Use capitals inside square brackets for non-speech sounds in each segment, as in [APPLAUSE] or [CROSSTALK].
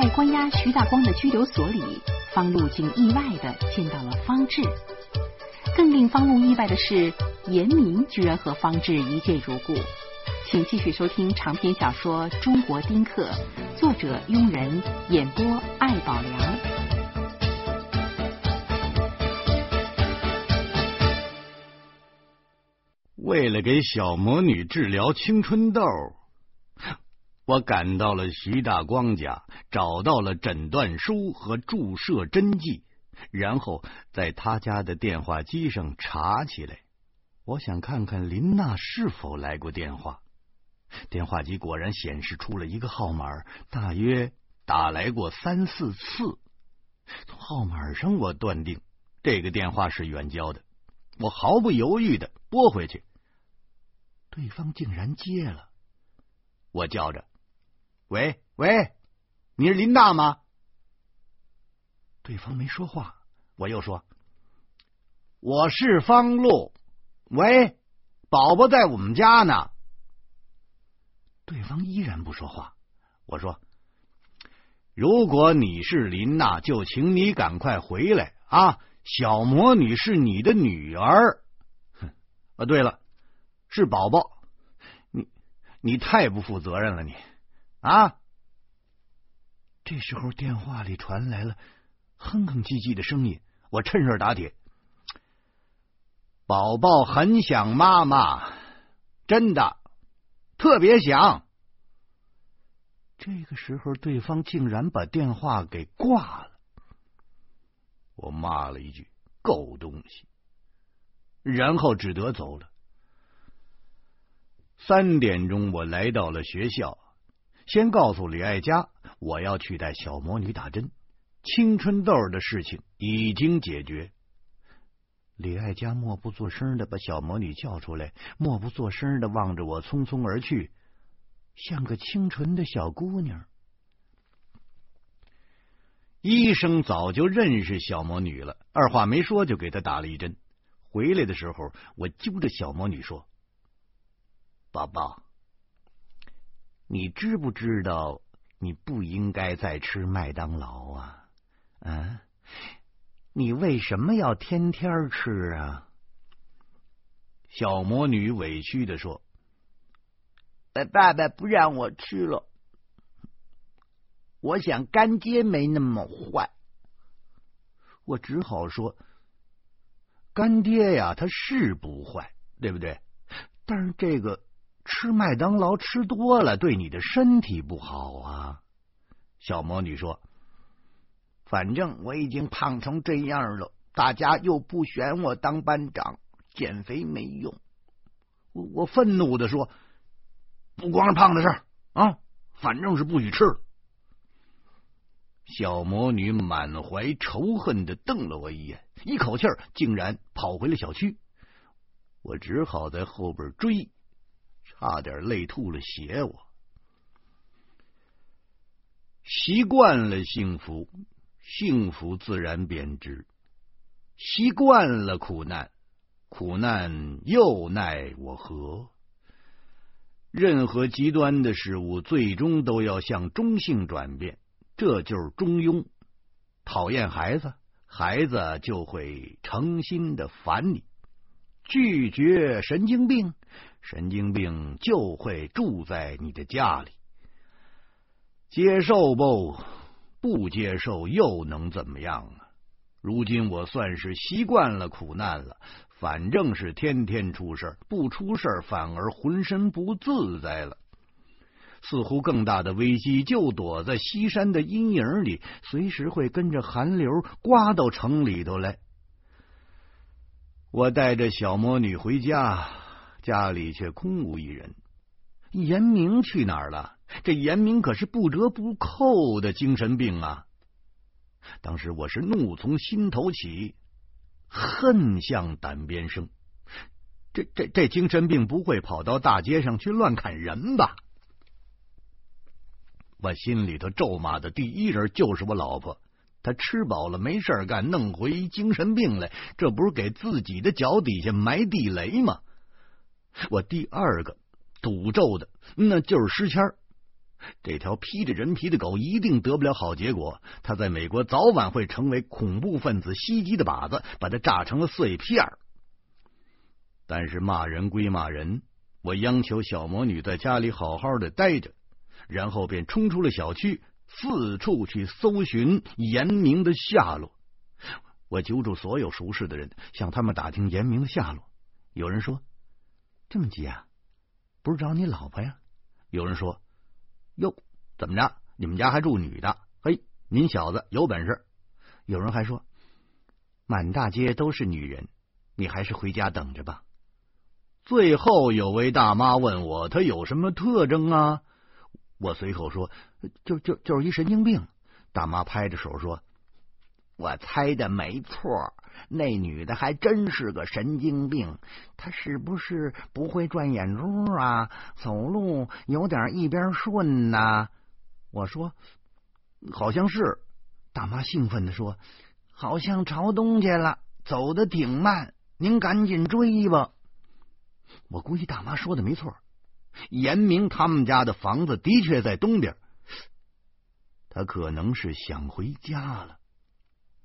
在关押徐大光的拘留所里，方路竟意外的见到了方志。更令方路意外的是，严明居然和方志一见如故。请继续收听长篇小说《中国丁克》，作者庸人，演播艾宝良。为了给小魔女治疗青春痘，我赶到了徐大光家，找到了诊断书和注射针剂，然后在他家的电话机上查起来。我想看看林娜是否来过电话。电话机果然显示出了一个号码，大约打来过三四次。从号码上，我断定这个电话是远交的。我毫不犹豫的拨回去，对方竟然接了。我叫着：“喂喂，你是林大吗？”对方没说话。我又说：“我是方路。”喂，宝宝在我们家呢。对方依然不说话。我说：“如果你是林娜，就请你赶快回来啊！小魔女是你的女儿。”哼，啊，对了，是宝宝。你你太不负责任了，你啊！这时候电话里传来了哼哼唧唧的声音。我趁热打铁：“宝宝很想妈妈，真的。”特别想。这个时候，对方竟然把电话给挂了。我骂了一句“狗东西”，然后只得走了。三点钟，我来到了学校，先告诉李爱佳，我要去带小魔女打针，青春痘的事情已经解决。李爱佳默不作声的把小魔女叫出来，默不作声的望着我，匆匆而去，像个清纯的小姑娘。医生早就认识小魔女了，二话没说就给她打了一针。回来的时候，我揪着小魔女说：“宝宝，你知不知道你不应该再吃麦当劳啊？啊？”你为什么要天天吃啊？小魔女委屈的说：“爸爸不让我吃了，我想干爹没那么坏。”我只好说：“干爹呀，他是不坏，对不对？但是这个吃麦当劳吃多了，对你的身体不好啊。”小魔女说。反正我已经胖成这样了，大家又不选我当班长，减肥没用。我我愤怒的说：“不光是胖的事儿啊，反正是不许吃。”小魔女满怀仇恨的瞪了我一眼，一口气儿竟然跑回了小区。我只好在后边追，差点累吐了血。我习惯了幸福。幸福自然便知，习惯了苦难，苦难又奈我何？任何极端的事物，最终都要向中性转变，这就是中庸。讨厌孩子，孩子就会诚心的烦你；拒绝神经病，神经病就会住在你的家里。接受不？不接受又能怎么样啊？如今我算是习惯了苦难了，反正是天天出事不出事反而浑身不自在了。似乎更大的危机就躲在西山的阴影里，随时会跟着寒流刮到城里头来。我带着小魔女回家，家里却空无一人。严明去哪儿了？这严明可是不折不扣的精神病啊！当时我是怒从心头起，恨向胆边生。这这这精神病不会跑到大街上去乱砍人吧？我心里头咒骂的第一人就是我老婆，她吃饱了没事干，弄回精神病来，这不是给自己的脚底下埋地雷吗？我第二个。赌咒的那就是诗谦这条披着人皮的狗一定得不了好结果。它在美国早晚会成为恐怖分子袭击的靶子，把它炸成了碎片。但是骂人归骂人，我央求小魔女在家里好好的待着，然后便冲出了小区，四处去搜寻严明的下落。我揪住所有熟识的人，向他们打听严明的下落。有人说：“这么急啊，不是找你老婆呀？”有人说：“哟，怎么着？你们家还住女的？嘿，您小子有本事！”有人还说：“满大街都是女人，你还是回家等着吧。”最后有位大妈问我：“她有什么特征啊？”我随口说：“就就就是一神经病。”大妈拍着手说。我猜的没错，那女的还真是个神经病。她是不是不会转眼珠啊？走路有点一边顺呐？我说好像是。大妈兴奋的说：“好像朝东去了，走的挺慢。您赶紧追吧。”我估计大妈说的没错。严明他们家的房子的确在东边，他可能是想回家了。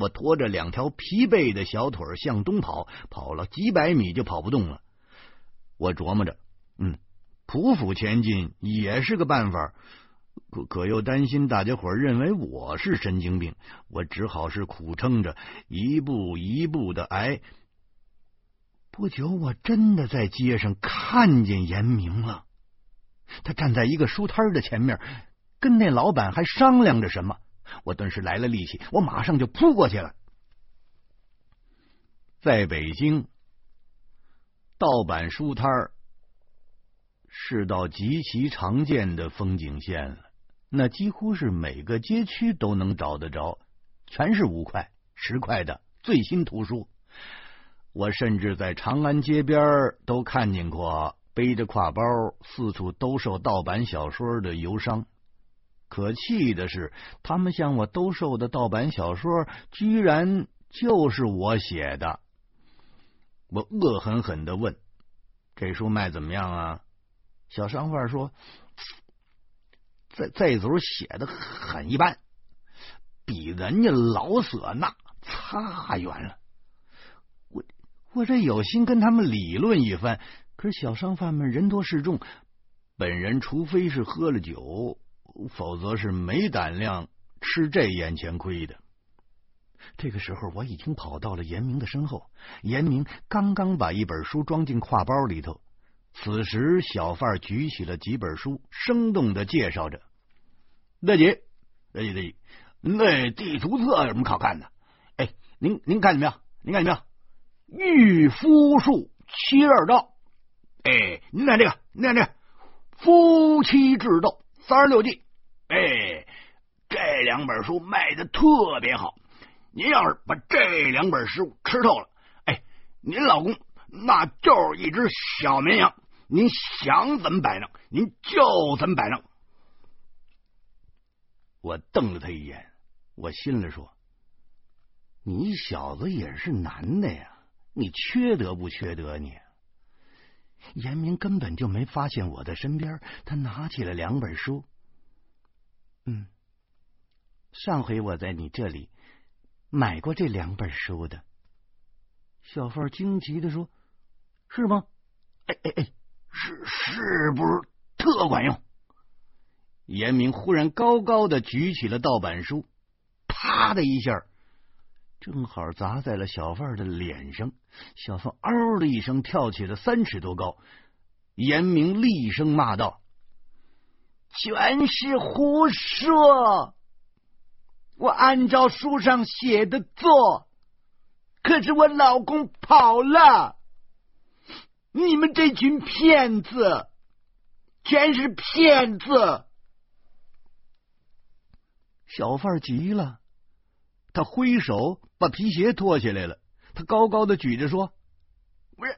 我拖着两条疲惫的小腿向东跑，跑了几百米就跑不动了。我琢磨着，嗯，匍匐前进也是个办法，可可又担心大家伙认为我是神经病，我只好是苦撑着，一步一步的挨。不久，我真的在街上看见严明了，他站在一个书摊的前面，跟那老板还商量着什么。我顿时来了力气，我马上就扑过去了。在北京，盗版书摊是道极其常见的风景线了。那几乎是每个街区都能找得着，全是五块、十块的最新图书。我甚至在长安街边都看见过背着挎包四处兜售盗版小说的游商。可气的是，他们向我兜售的盗版小说，居然就是我写的。我恶狠狠的问：“这书卖怎么样啊？”小商贩说：“这这组写的很一般，比人家老舍那差远了。”我我这有心跟他们理论一番，可是小商贩们人多势众，本人除非是喝了酒。否则是没胆量吃这眼前亏的。这个时候，我已经跑到了严明的身后。严明刚刚把一本书装进挎包里头。此时，小贩举起了几本书，生动的介绍着：“大姐，大姐，大姐，那地图册有什么好看的？哎，您您看见没有？您看见没有？御夫术七二道。哎，您看这个，您看这个夫妻智斗。”三十六计，哎，这两本书卖的特别好。您要是把这两本书吃透了，哎，您老公那就是一只小绵羊。您想怎么摆弄，您就怎么摆弄。我瞪了他一眼，我心里说：“你小子也是男的呀，你缺德不缺德你？”严明根本就没发现我的身边，他拿起了两本书。嗯，上回我在你这里买过这两本书的。小贩惊奇的说：“是吗？哎哎哎，是是不是特管用？”严明忽然高高的举起了盗版书，啪的一下。正好砸在了小贩的脸上，小贩嗷的一声跳起了三尺多高。严明厉声骂道：“全是胡说！我按照书上写的做，可是我老公跑了。你们这群骗子，全是骗子！”小贩急了。他挥手把皮鞋脱下来了，他高高的举着说：“不是，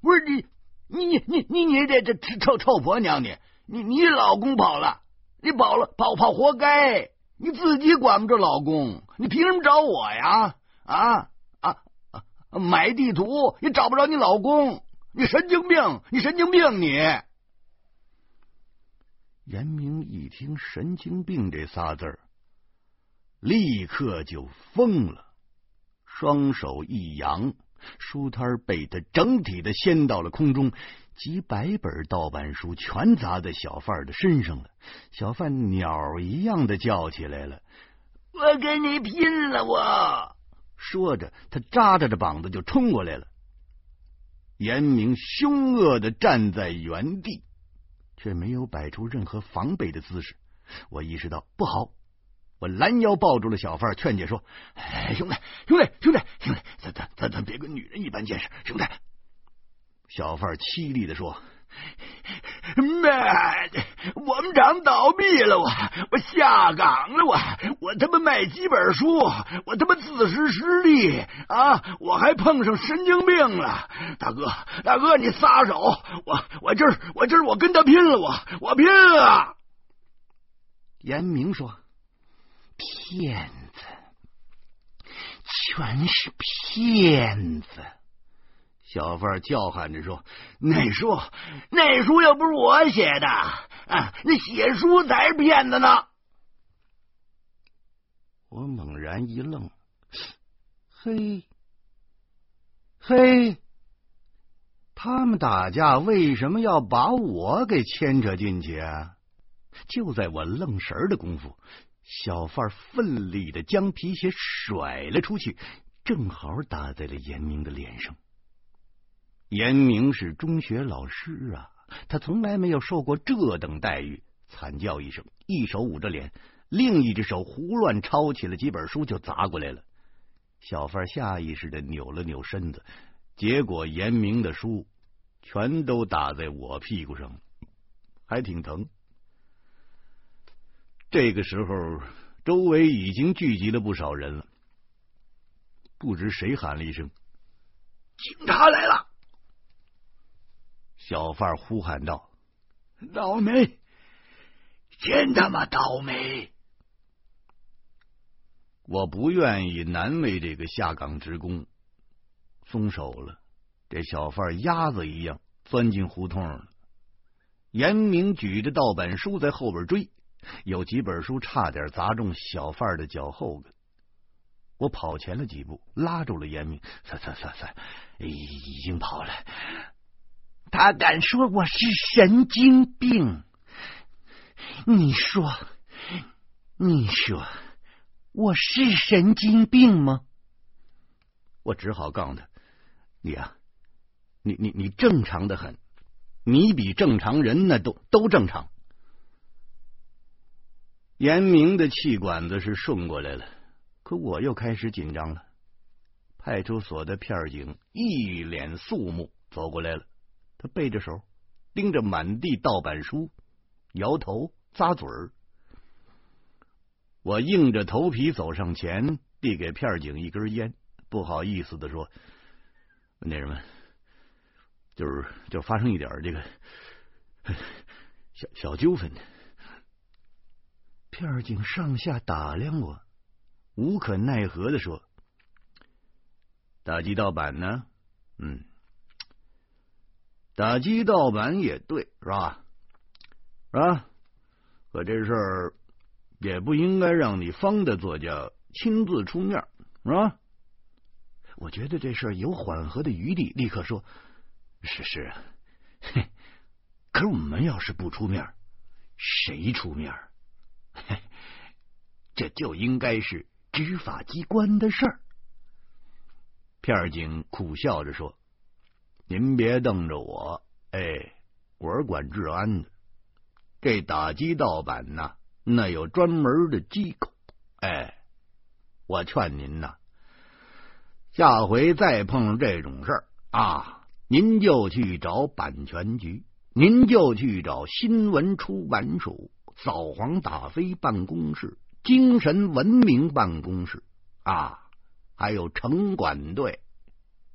不是你，你你你你你这这臭臭婆娘你，你你老公跑了，你跑了跑跑活该，你自己管不着老公，你凭什么找我呀？啊啊啊！买地图也找不着你老公，你神经病，你神经病你！”严明一听“神经病”这仨字儿，立刻就疯了，双手一扬，书摊被他整体的掀到了空中，几百本盗版书全砸在小贩的身上了。小贩鸟一样的叫起来了：“我跟你拼了！”我说着，他扎着着膀子就冲过来了。严明凶恶的站在原地。却没有摆出任何防备的姿势。我意识到不好，我拦腰抱住了小贩，劝解说：“哎兄弟，兄弟，兄弟，兄弟，咱咱咱咱别跟女人一般见识，兄弟。”小贩凄厉的说。妈的！我们厂倒闭了，我我下岗了，我我他妈卖几本书，我他妈自食失利啊！我还碰上神经病了，大哥大哥，你撒手！我我今儿我今儿我跟他拼了，我我拼了！严明说：“骗子，全是骗子！”小贩叫喊着说：“那书，那书又不是我写的啊！那写书才是骗子呢！”我猛然一愣，嘿，嘿，他们打架为什么要把我给牵扯进去啊？就在我愣神的功夫，小贩奋力的将皮鞋甩了出去，正好打在了严明的脸上。严明是中学老师啊，他从来没有受过这等待遇。惨叫一声，一手捂着脸，另一只手胡乱抄起了几本书就砸过来了。小贩下意识的扭了扭身子，结果严明的书全都打在我屁股上，还挺疼。这个时候，周围已经聚集了不少人了。不知谁喊了一声：“警察来了！”小贩呼喊道：“倒霉，真他妈倒霉！”我不愿意难为这个下岗职工，松手了。这小贩鸭子一样钻进胡同了。严明举着盗版书在后边追，有几本书差点砸中小贩的脚后跟。我跑前了几步，拉住了严明：“算算算算，已经跑了。”他敢说我是神经病？你说，你说我是神经病吗？我只好告他：“你啊，你你你正常的很，你比正常人那都都正常。”严明的气管子是顺过来了，可我又开始紧张了。派出所的片警一脸肃穆走过来了。他背着手，盯着满地盗版书，摇头咂嘴儿。我硬着头皮走上前，递给片警一根烟，不好意思的说：“那什么，就是就发生一点这个小小纠纷。”片警上下打量我，无可奈何的说：“打击盗版呢？嗯。”打击盗版也对，是吧？是吧？可这事儿也不应该让你方的作家亲自出面，是吧？我觉得这事儿有缓和的余地，立刻说：“是是。”嘿，可是我们要是不出面，谁出面？这就应该是执法机关的事儿。片警苦笑着说。您别瞪着我，哎，我是管治安的。这打击盗版呐，那有专门的机构。哎，我劝您呐，下回再碰上这种事儿啊，您就去找版权局，您就去找新闻出版署、扫黄打非办公室、精神文明办公室啊，还有城管队，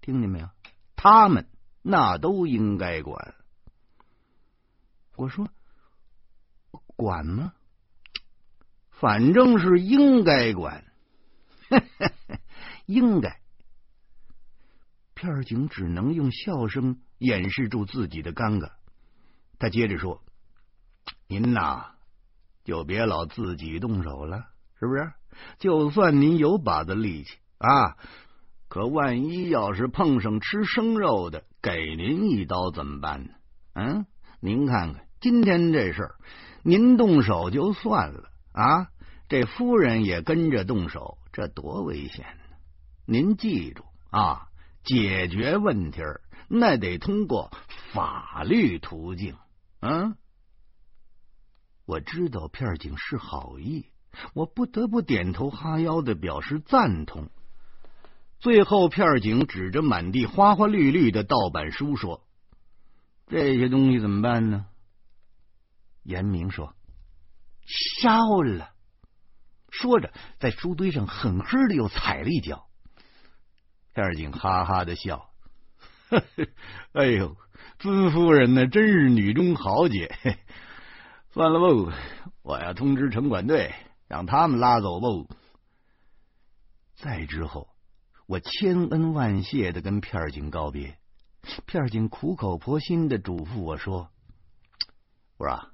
听见没有？他们。那都应该管。我说管吗？反正是应该管，[LAUGHS] 应该。片警只能用笑声掩饰住自己的尴尬。他接着说：“您呐，就别老自己动手了，是不是？就算您有把子力气啊，可万一要是碰上吃生肉的，给您一刀怎么办呢？嗯，您看看今天这事儿，您动手就算了啊，这夫人也跟着动手，这多危险呢！您记住啊，解决问题那得通过法律途径。嗯，我知道片警是好意。我不得不点头哈腰的表示赞同。最后，片警指着满地花花绿绿的盗版书说：“这些东西怎么办呢？”严明说：“烧了。”说着，在书堆上狠狠的又踩了一脚。片警哈哈的笑：“呵 [LAUGHS] 呵哎呦，尊夫人呢，真是女中豪杰。算了喽，我要通知城管队。”让他们拉走喽。再之后，我千恩万谢的跟片警告别。片警苦口婆心的嘱咐我说：“我说，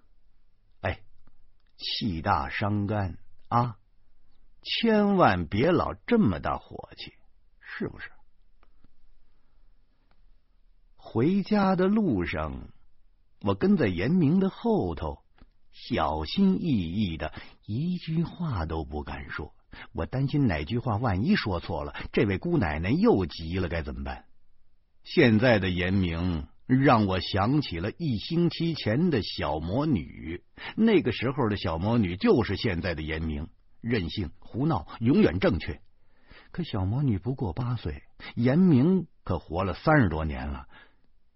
哎，气大伤肝啊，千万别老这么大火气，是不是？”回家的路上，我跟在严明的后头。小心翼翼的，一句话都不敢说。我担心哪句话万一说错了，这位姑奶奶又急了，该怎么办？现在的严明让我想起了一星期前的小魔女。那个时候的小魔女就是现在的严明，任性胡闹，永远正确。可小魔女不过八岁，严明可活了三十多年了。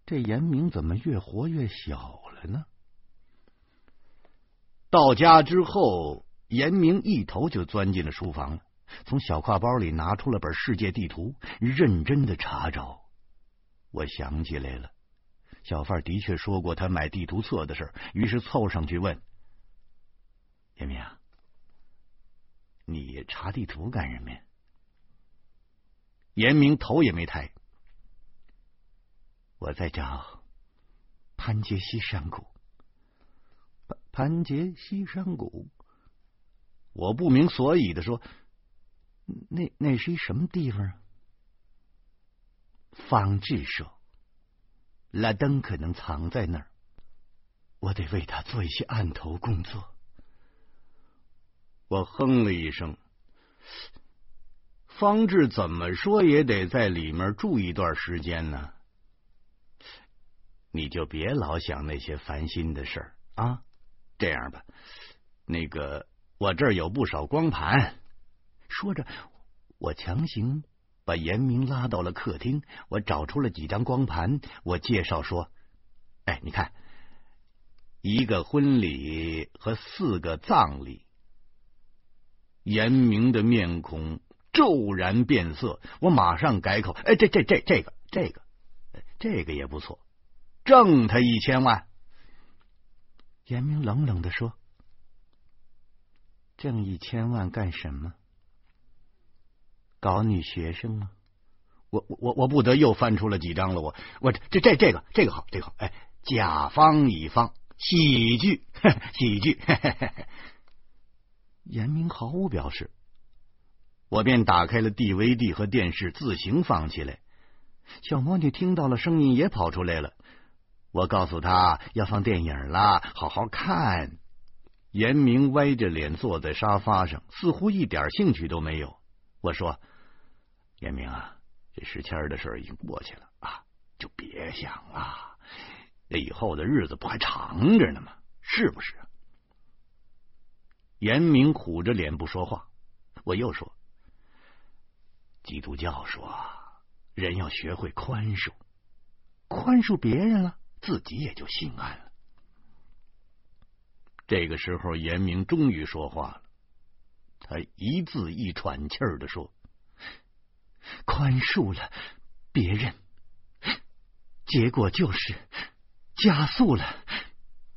这严明怎么越活越小了呢？到家之后，严明一头就钻进了书房，从小挎包里拿出了本世界地图，认真的查找。我想起来了，小贩的确说过他买地图册的事，于是凑上去问：“严明，你查地图干什么呀？”严明头也没抬：“我在找潘杰西山谷。”盘结西山谷，我不明所以的说：“那那是一什么地方啊？”方志说：“拉登可能藏在那儿，我得为他做一些案头工作。”我哼了一声：“方志怎么说也得在里面住一段时间呢？你就别老想那些烦心的事儿啊！”这样吧，那个我这儿有不少光盘。说着，我强行把严明拉到了客厅。我找出了几张光盘，我介绍说：“哎，你看，一个婚礼和四个葬礼。”严明的面孔骤然变色，我马上改口：“哎，这这这这个这个这个也不错，挣他一千万。”严明冷冷的说：“挣一千万干什么？搞女学生吗？”我我我不得又翻出了几张了。我我这这这个这个好这个好哎，甲方乙方喜剧喜剧。[LAUGHS] [LAUGHS] 严明毫无表示，我便打开了 DVD 和电视，自行放起来。小魔女听到了声音，也跑出来了。我告诉他要放电影了，好好看。严明歪着脸坐在沙发上，似乎一点兴趣都没有。我说：“严明啊，这时迁的事已经过去了啊，就别想了。那以后的日子不还长着呢吗？是不是？”严明苦着脸不说话。我又说：“基督教说，人要学会宽恕，宽恕别人了。”自己也就心安了。这个时候，严明终于说话了，他一字一喘气儿的说：“宽恕了别人，结果就是加速了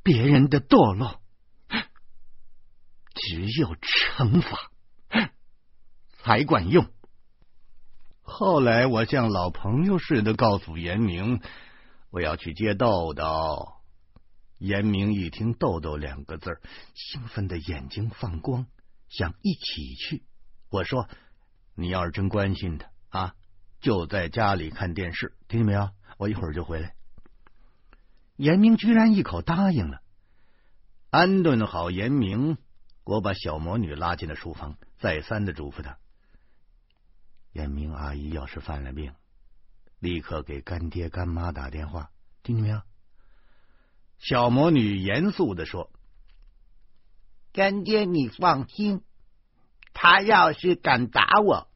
别人的堕落。只有惩罚才管用。”后来，我像老朋友似的告诉严明。我要去接豆豆，严明一听“豆豆”两个字，兴奋的眼睛放光，想一起去。我说：“你要是真关心他啊，就在家里看电视，听见没有？我一会儿就回来。”严明居然一口答应了。安顿好严明，我把小魔女拉进了书房，再三的嘱咐她：“严明阿姨要是犯了病，立刻给干爹干妈打电话，听见没有？”小魔女严肃的说：“干爹，你放心，他要是敢打我，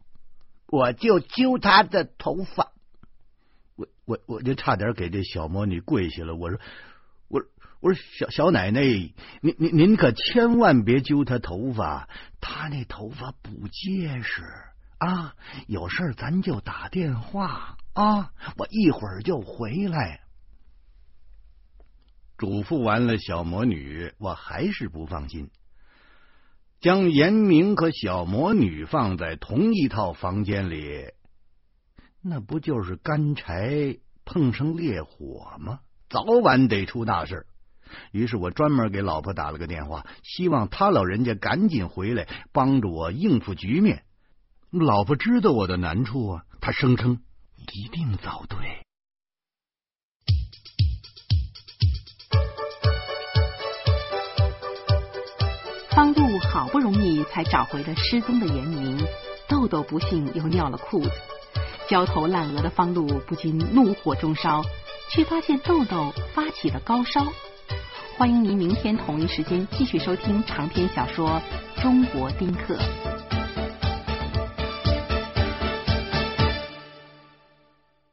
我就揪他的头发。”我我我就差点给这小魔女跪下了。我说：“我我说小小奶奶，您您您可千万别揪他头发，他那头发不结实啊！有事咱就打电话啊，我一会儿就回来。”嘱咐完了小魔女，我还是不放心，将严明和小魔女放在同一套房间里，那不就是干柴碰上烈火吗？早晚得出大事。于是我专门给老婆打了个电话，希望她老人家赶紧回来帮助我应付局面。老婆知道我的难处啊，她声称一定早对。方路好不容易才找回了失踪的严明，豆豆不幸又尿了裤子，焦头烂额的方路不禁怒火中烧，却发现豆豆发起了高烧。欢迎您明天同一时间继续收听长篇小说《中国丁克》。